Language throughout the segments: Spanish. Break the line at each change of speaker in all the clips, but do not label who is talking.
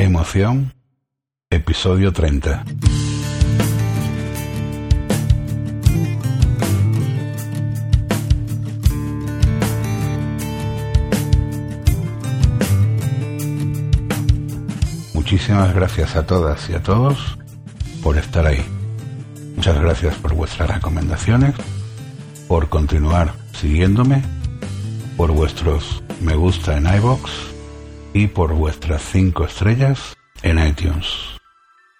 Emoción, episodio 30. Muchísimas gracias a todas y a todos por estar ahí. Muchas gracias por vuestras recomendaciones, por continuar siguiéndome, por vuestros me gusta en iBox y por vuestras cinco estrellas en iTunes.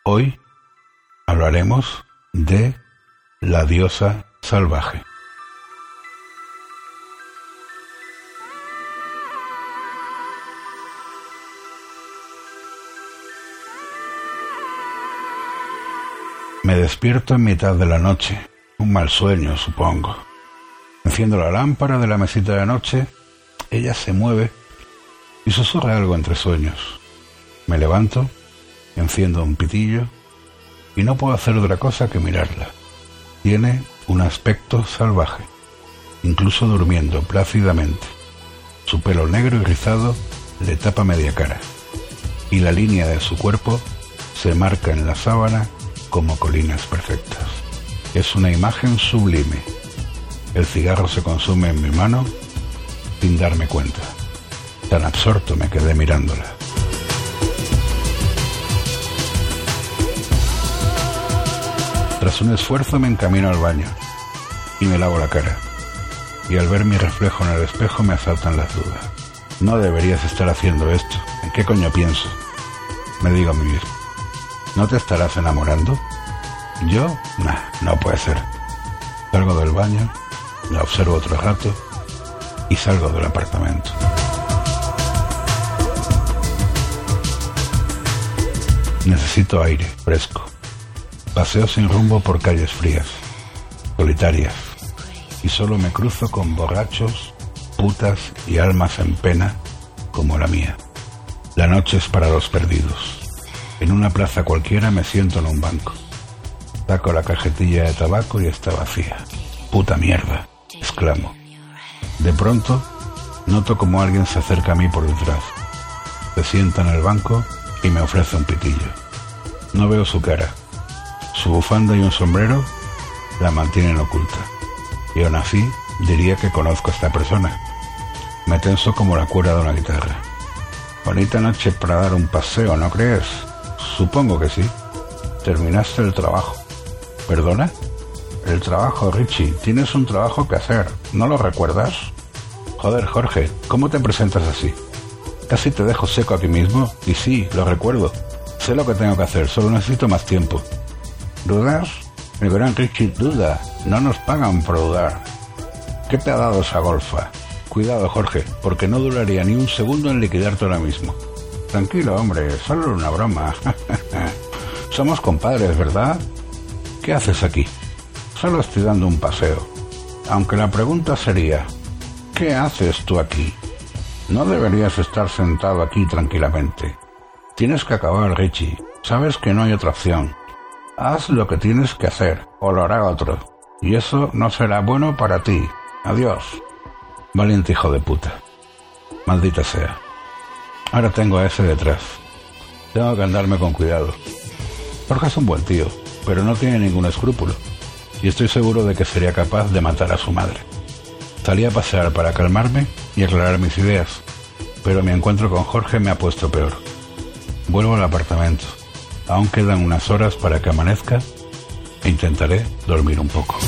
Hoy hablaremos de la diosa salvaje. Me despierto en mitad de la noche, un mal sueño supongo. Enciendo la lámpara de la mesita de noche, ella se mueve y susurra algo entre sueños. Me levanto, enciendo un pitillo y no puedo hacer otra cosa que mirarla. Tiene un aspecto salvaje, incluso durmiendo plácidamente. Su pelo negro y rizado le tapa media cara y la línea de su cuerpo se marca en la sábana como colinas perfectas. Es una imagen sublime. El cigarro se consume en mi mano sin darme cuenta. Tan absorto me quedé mirándola. Tras un esfuerzo me encamino al baño y me lavo la cara. Y al ver mi reflejo en el espejo me asaltan las dudas. No deberías estar haciendo esto. ¿En qué coño pienso? Me digo a mí mismo. ¿No te estarás enamorando? Yo, nah, no puede ser. Salgo del baño, la observo otro rato y salgo del apartamento. Necesito aire fresco. Paseo sin rumbo por calles frías, solitarias, y solo me cruzo con borrachos, putas y almas en pena como la mía. La noche es para los perdidos. En una plaza cualquiera me siento en un banco. Saco la cajetilla de tabaco y está vacía. Puta mierda, exclamo. De pronto, noto como alguien se acerca a mí por detrás. Se sienta en el banco y me ofrece un pitillo. No veo su cara. Su bufanda y un sombrero la mantienen oculta. Y aún así diría que conozco a esta persona. Me tenso como la cuerda de una guitarra. Bonita noche para dar un paseo, ¿no crees? Supongo que sí. Terminaste el trabajo. ¿Perdona? El trabajo, Richie. Tienes un trabajo que hacer. ¿No lo recuerdas? Joder, Jorge, ¿cómo te presentas así? Casi te dejo seco aquí mismo. Y sí, lo recuerdo. Sé lo que tengo que hacer, solo necesito más tiempo. ¿Dudas? Mi gran Richie duda. No nos pagan por dudar. ¿Qué te ha dado esa golfa? Cuidado, Jorge, porque no duraría ni un segundo en liquidarte ahora mismo. Tranquilo, hombre, solo una broma. Somos compadres, ¿verdad? ¿Qué haces aquí? Solo estoy dando un paseo. Aunque la pregunta sería, ¿qué haces tú aquí? No deberías estar sentado aquí tranquilamente. Tienes que acabar, Richie. Sabes que no hay otra opción. Haz lo que tienes que hacer, o lo hará otro. Y eso no será bueno para ti. Adiós. Valiente hijo de puta. Maldita sea. Ahora tengo a ese detrás. Tengo que andarme con cuidado. Jorge es un buen tío, pero no tiene ningún escrúpulo. Y estoy seguro de que sería capaz de matar a su madre. Salí a pasear para calmarme y aclarar mis ideas, pero mi encuentro con Jorge me ha puesto peor. Vuelvo al apartamento. Aún quedan unas horas para que amanezca e intentaré dormir un poco.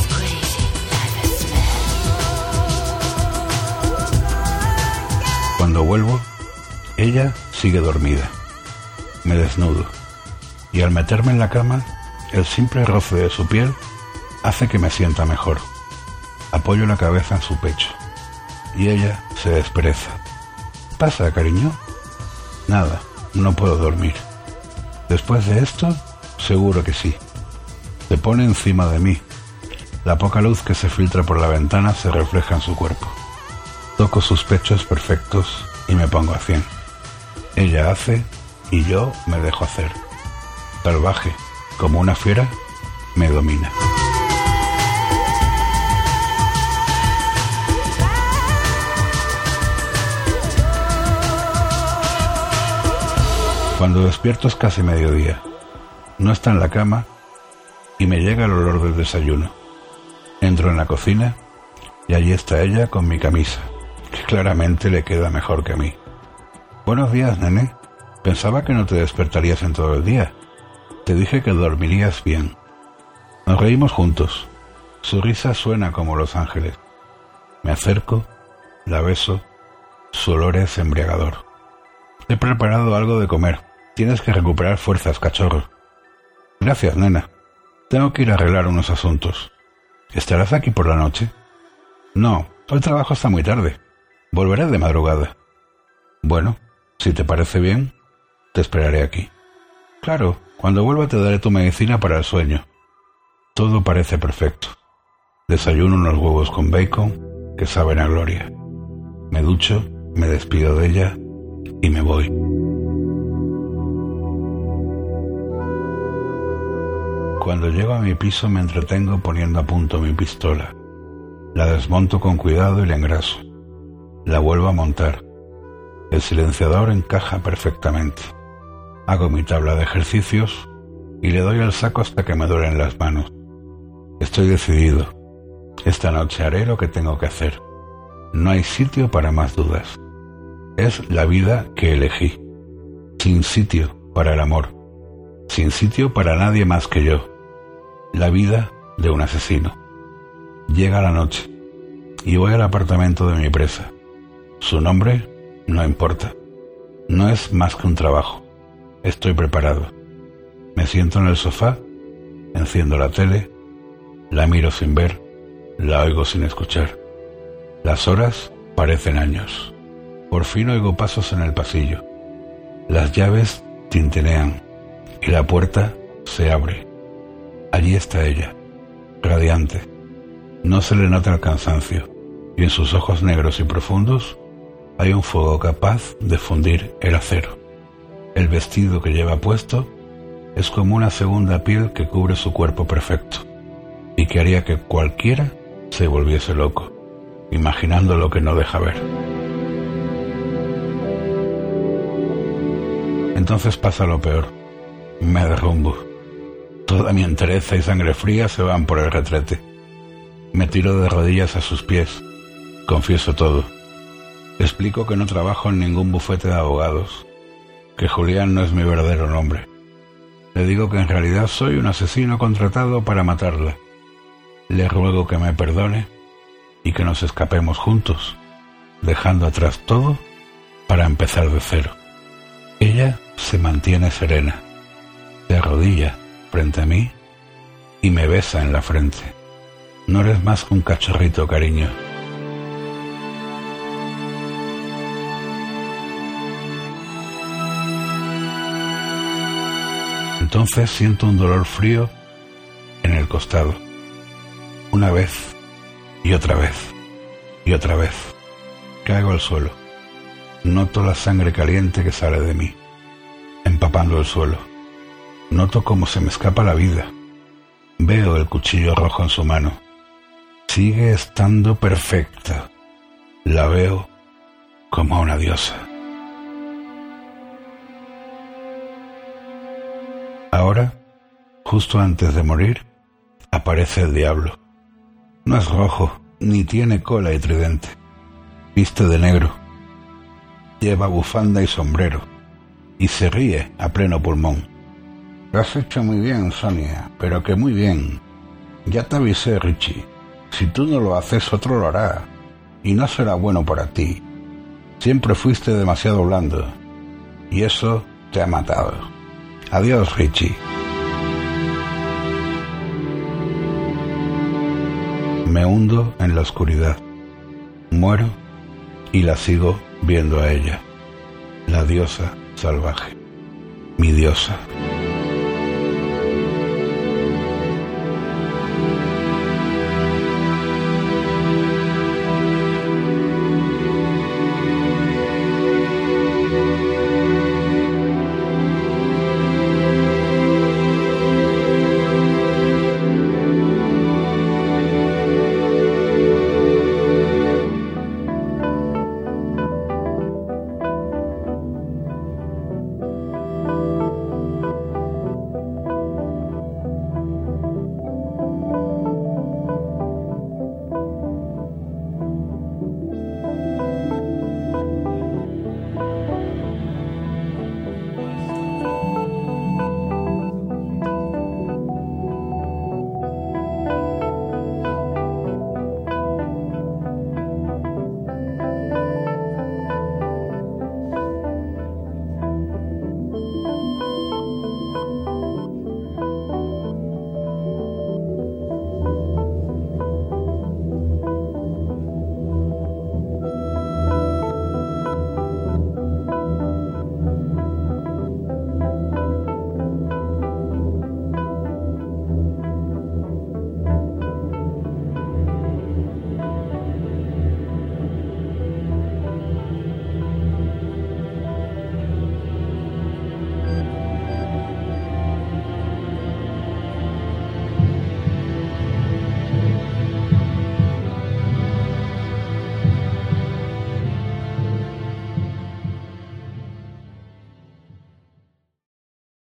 Cuando vuelvo, ella sigue dormida. Me desnudo y al meterme en la cama, el simple roce de su piel hace que me sienta mejor. Apoyo la cabeza en su pecho y ella se despereza. ¿Pasa, cariño? Nada, no puedo dormir. Después de esto, seguro que sí. Se pone encima de mí. La poca luz que se filtra por la ventana se refleja en su cuerpo. Toco sus pechos perfectos y me pongo a cien. Ella hace y yo me dejo hacer. Salvaje, como una fiera, me domina. Cuando despierto es casi mediodía. No está en la cama y me llega el olor del desayuno. Entro en la cocina y allí está ella con mi camisa, que claramente le queda mejor que a mí. Buenos días, nene. Pensaba que no te despertarías en todo el día. Te dije que dormirías bien. Nos reímos juntos. Su risa suena como los ángeles. Me acerco, la beso, su olor es embriagador. He preparado algo de comer. Tienes que recuperar fuerzas, cachorro. Gracias, nena. Tengo que ir a arreglar unos asuntos. ¿Estarás aquí por la noche? No, el trabajo está muy tarde. Volveré de madrugada. Bueno, si te parece bien, te esperaré aquí. Claro, cuando vuelva te daré tu medicina para el sueño. Todo parece perfecto. Desayuno unos huevos con bacon que saben a gloria. Me ducho, me despido de ella y me voy. Cuando llego a mi piso me entretengo poniendo a punto mi pistola. La desmonto con cuidado y la engraso. La vuelvo a montar. El silenciador encaja perfectamente. Hago mi tabla de ejercicios y le doy al saco hasta que me duelen las manos. Estoy decidido. Esta noche haré lo que tengo que hacer. No hay sitio para más dudas. Es la vida que elegí. Sin sitio para el amor. Sin sitio para nadie más que yo. La vida de un asesino. Llega la noche y voy al apartamento de mi presa. Su nombre no importa. No es más que un trabajo. Estoy preparado. Me siento en el sofá, enciendo la tele, la miro sin ver, la oigo sin escuchar. Las horas parecen años. Por fin oigo pasos en el pasillo. Las llaves tintinean y la puerta se abre. Allí está ella, radiante. No se le nota el cansancio, y en sus ojos negros y profundos hay un fuego capaz de fundir el acero. El vestido que lleva puesto es como una segunda piel que cubre su cuerpo perfecto y que haría que cualquiera se volviese loco, imaginando lo que no deja ver. Entonces pasa lo peor. Me derrumbo. Toda mi entereza y sangre fría se van por el retrete. Me tiro de rodillas a sus pies. Confieso todo. Explico que no trabajo en ningún bufete de abogados, que Julián no es mi verdadero nombre. Le digo que en realidad soy un asesino contratado para matarla. Le ruego que me perdone y que nos escapemos juntos, dejando atrás todo para empezar de cero. Ella se mantiene serena, se arrodilla frente a mí y me besa en la frente. No eres más que un cachorrito, cariño. Entonces siento un dolor frío en el costado. Una vez y otra vez y otra vez. Caigo al suelo. Noto la sangre caliente que sale de mí, empapando el suelo. Noto cómo se me escapa la vida. Veo el cuchillo rojo en su mano. Sigue estando perfecta. La veo como una diosa. Ahora, justo antes de morir, aparece el diablo. No es rojo, ni tiene cola y tridente. Viste de negro. Lleva bufanda y sombrero. Y se ríe a pleno pulmón. Lo has hecho muy bien, Sonia, pero que muy bien. Ya te avisé, Richie. Si tú no lo haces, otro lo hará. Y no será bueno para ti. Siempre fuiste demasiado blando. Y eso te ha matado. Adiós, Richie. Me hundo en la oscuridad. Muero y la sigo viendo a ella, la diosa salvaje. mi diosa.